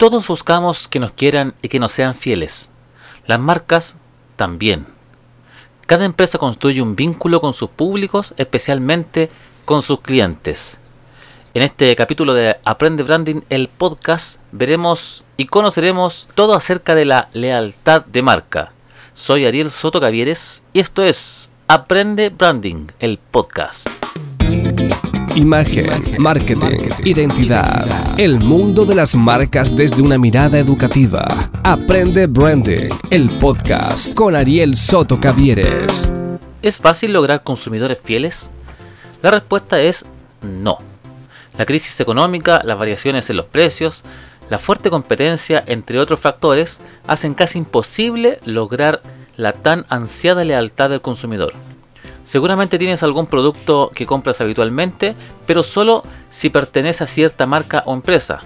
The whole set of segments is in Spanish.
Todos buscamos que nos quieran y que nos sean fieles. Las marcas también. Cada empresa construye un vínculo con sus públicos, especialmente con sus clientes. En este capítulo de Aprende Branding, el podcast, veremos y conoceremos todo acerca de la lealtad de marca. Soy Ariel Soto Cavieres y esto es Aprende Branding, el podcast. Imagen, marketing, identidad. El mundo de las marcas desde una mirada educativa. Aprende Branding, el podcast con Ariel Soto Cavieres. ¿Es fácil lograr consumidores fieles? La respuesta es no. La crisis económica, las variaciones en los precios, la fuerte competencia, entre otros factores, hacen casi imposible lograr la tan ansiada lealtad del consumidor. Seguramente tienes algún producto que compras habitualmente, pero solo si pertenece a cierta marca o empresa.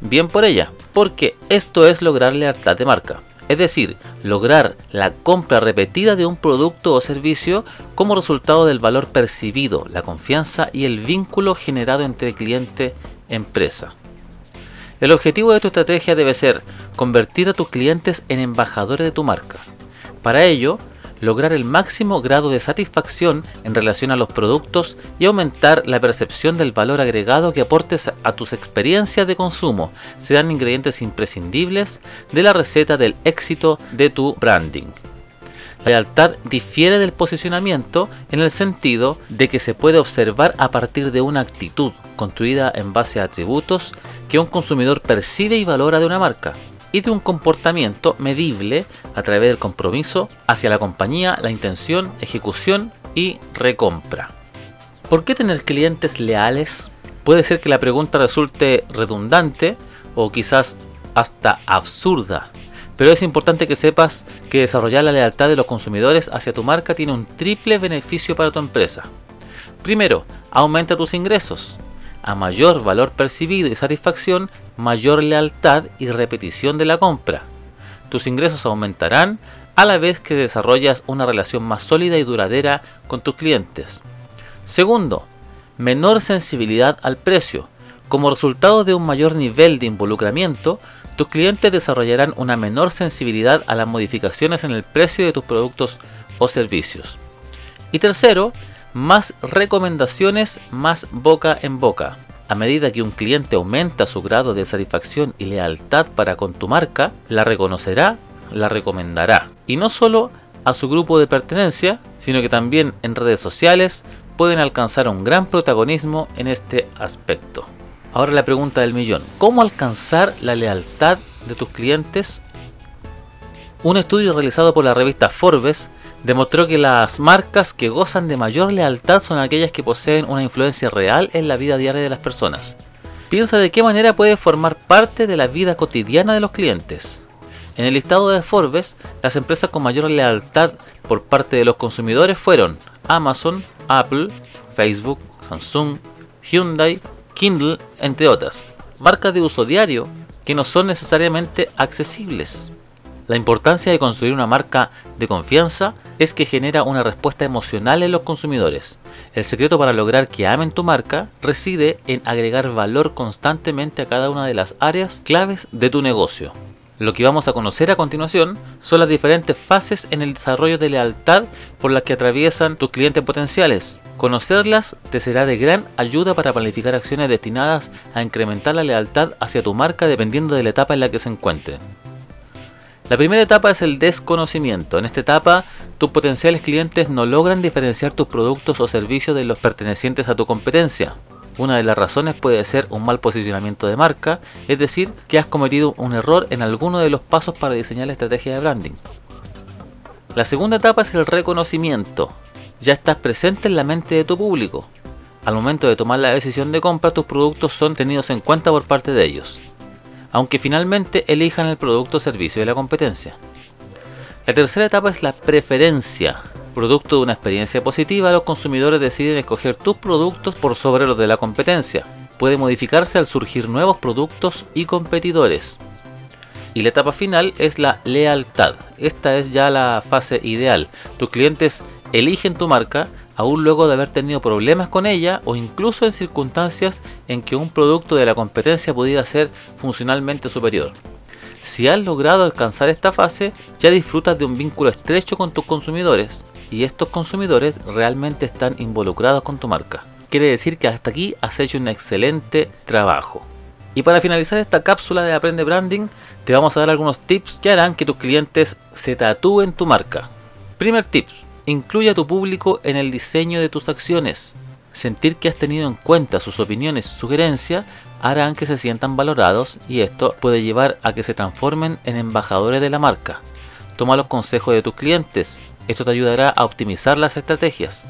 Bien por ella, porque esto es lograr lealtad de marca. Es decir, lograr la compra repetida de un producto o servicio como resultado del valor percibido, la confianza y el vínculo generado entre cliente-empresa. El objetivo de tu estrategia debe ser convertir a tus clientes en embajadores de tu marca. Para ello, lograr el máximo grado de satisfacción en relación a los productos y aumentar la percepción del valor agregado que aportes a tus experiencias de consumo serán ingredientes imprescindibles de la receta del éxito de tu branding. La lealtad difiere del posicionamiento en el sentido de que se puede observar a partir de una actitud construida en base a atributos que un consumidor percibe y valora de una marca y de un comportamiento medible a través del compromiso hacia la compañía, la intención, ejecución y recompra. ¿Por qué tener clientes leales? Puede ser que la pregunta resulte redundante o quizás hasta absurda, pero es importante que sepas que desarrollar la lealtad de los consumidores hacia tu marca tiene un triple beneficio para tu empresa. Primero, aumenta tus ingresos. A mayor valor percibido y satisfacción, mayor lealtad y repetición de la compra. Tus ingresos aumentarán a la vez que desarrollas una relación más sólida y duradera con tus clientes. Segundo, menor sensibilidad al precio. Como resultado de un mayor nivel de involucramiento, tus clientes desarrollarán una menor sensibilidad a las modificaciones en el precio de tus productos o servicios. Y tercero, más recomendaciones, más boca en boca. A medida que un cliente aumenta su grado de satisfacción y lealtad para con tu marca, la reconocerá, la recomendará. Y no solo a su grupo de pertenencia, sino que también en redes sociales pueden alcanzar un gran protagonismo en este aspecto. Ahora la pregunta del millón, ¿cómo alcanzar la lealtad de tus clientes? Un estudio realizado por la revista Forbes demostró que las marcas que gozan de mayor lealtad son aquellas que poseen una influencia real en la vida diaria de las personas. Piensa de qué manera puede formar parte de la vida cotidiana de los clientes. En el listado de Forbes, las empresas con mayor lealtad por parte de los consumidores fueron Amazon, Apple, Facebook, Samsung, Hyundai, Kindle, entre otras. Marcas de uso diario que no son necesariamente accesibles. La importancia de construir una marca de confianza es que genera una respuesta emocional en los consumidores. El secreto para lograr que amen tu marca reside en agregar valor constantemente a cada una de las áreas claves de tu negocio. Lo que vamos a conocer a continuación son las diferentes fases en el desarrollo de lealtad por las que atraviesan tus clientes potenciales. Conocerlas te será de gran ayuda para planificar acciones destinadas a incrementar la lealtad hacia tu marca dependiendo de la etapa en la que se encuentre. La primera etapa es el desconocimiento. En esta etapa, tus potenciales clientes no logran diferenciar tus productos o servicios de los pertenecientes a tu competencia. Una de las razones puede ser un mal posicionamiento de marca, es decir, que has cometido un error en alguno de los pasos para diseñar la estrategia de branding. La segunda etapa es el reconocimiento. Ya estás presente en la mente de tu público. Al momento de tomar la decisión de compra, tus productos son tenidos en cuenta por parte de ellos aunque finalmente elijan el producto o servicio de la competencia. La tercera etapa es la preferencia. Producto de una experiencia positiva, los consumidores deciden escoger tus productos por sobre los de la competencia. Puede modificarse al surgir nuevos productos y competidores. Y la etapa final es la lealtad. Esta es ya la fase ideal. Tus clientes eligen tu marca aún luego de haber tenido problemas con ella o incluso en circunstancias en que un producto de la competencia pudiera ser funcionalmente superior. Si has logrado alcanzar esta fase, ya disfrutas de un vínculo estrecho con tus consumidores y estos consumidores realmente están involucrados con tu marca. Quiere decir que hasta aquí has hecho un excelente trabajo. Y para finalizar esta cápsula de Aprende Branding, te vamos a dar algunos tips que harán que tus clientes se tatúen tu marca. Primer tip, incluye a tu público en el diseño de tus acciones. Sentir que has tenido en cuenta sus opiniones y sugerencias harán que se sientan valorados y esto puede llevar a que se transformen en embajadores de la marca. Toma los consejos de tus clientes, esto te ayudará a optimizar las estrategias.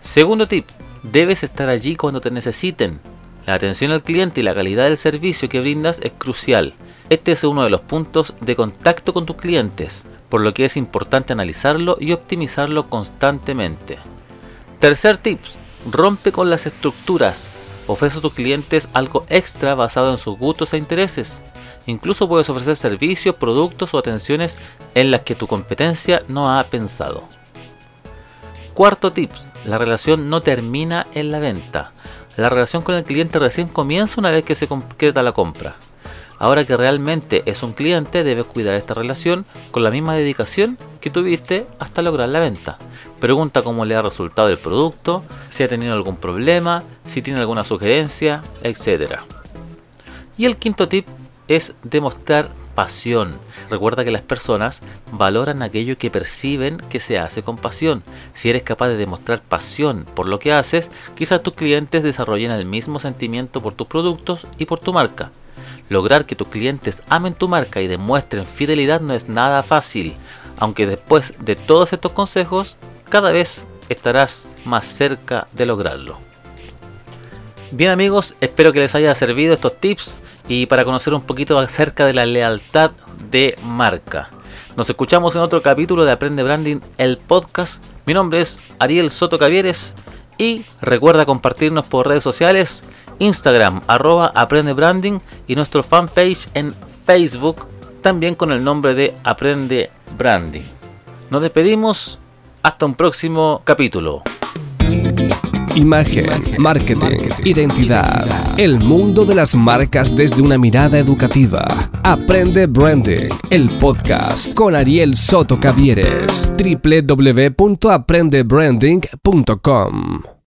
Segundo tip, debes estar allí cuando te necesiten. La atención al cliente y la calidad del servicio que brindas es crucial. Este es uno de los puntos de contacto con tus clientes, por lo que es importante analizarlo y optimizarlo constantemente. Tercer tip, rompe con las estructuras. Ofrece a tus clientes algo extra basado en sus gustos e intereses. Incluso puedes ofrecer servicios, productos o atenciones en las que tu competencia no ha pensado. Cuarto tip, la relación no termina en la venta. La relación con el cliente recién comienza una vez que se concreta la compra. Ahora que realmente es un cliente, debes cuidar esta relación con la misma dedicación que tuviste hasta lograr la venta. Pregunta cómo le ha resultado el producto, si ha tenido algún problema, si tiene alguna sugerencia, etc. Y el quinto tip es demostrar pasión. Recuerda que las personas valoran aquello que perciben que se hace con pasión. Si eres capaz de demostrar pasión por lo que haces, quizás tus clientes desarrollen el mismo sentimiento por tus productos y por tu marca. Lograr que tus clientes amen tu marca y demuestren fidelidad no es nada fácil, aunque después de todos estos consejos, cada vez estarás más cerca de lograrlo. Bien amigos, espero que les haya servido estos tips y para conocer un poquito acerca de la lealtad de marca. Nos escuchamos en otro capítulo de Aprende Branding, el podcast. Mi nombre es Ariel Soto Cavieres y recuerda compartirnos por redes sociales Instagram, arroba Aprende Branding y nuestro fanpage en Facebook, también con el nombre de Aprende Branding. Nos despedimos, hasta un próximo capítulo. Imagen, marketing, identidad. El mundo de las marcas desde una mirada educativa. Aprende Branding, el podcast con Ariel Soto Cavieres. www.aprendebranding.com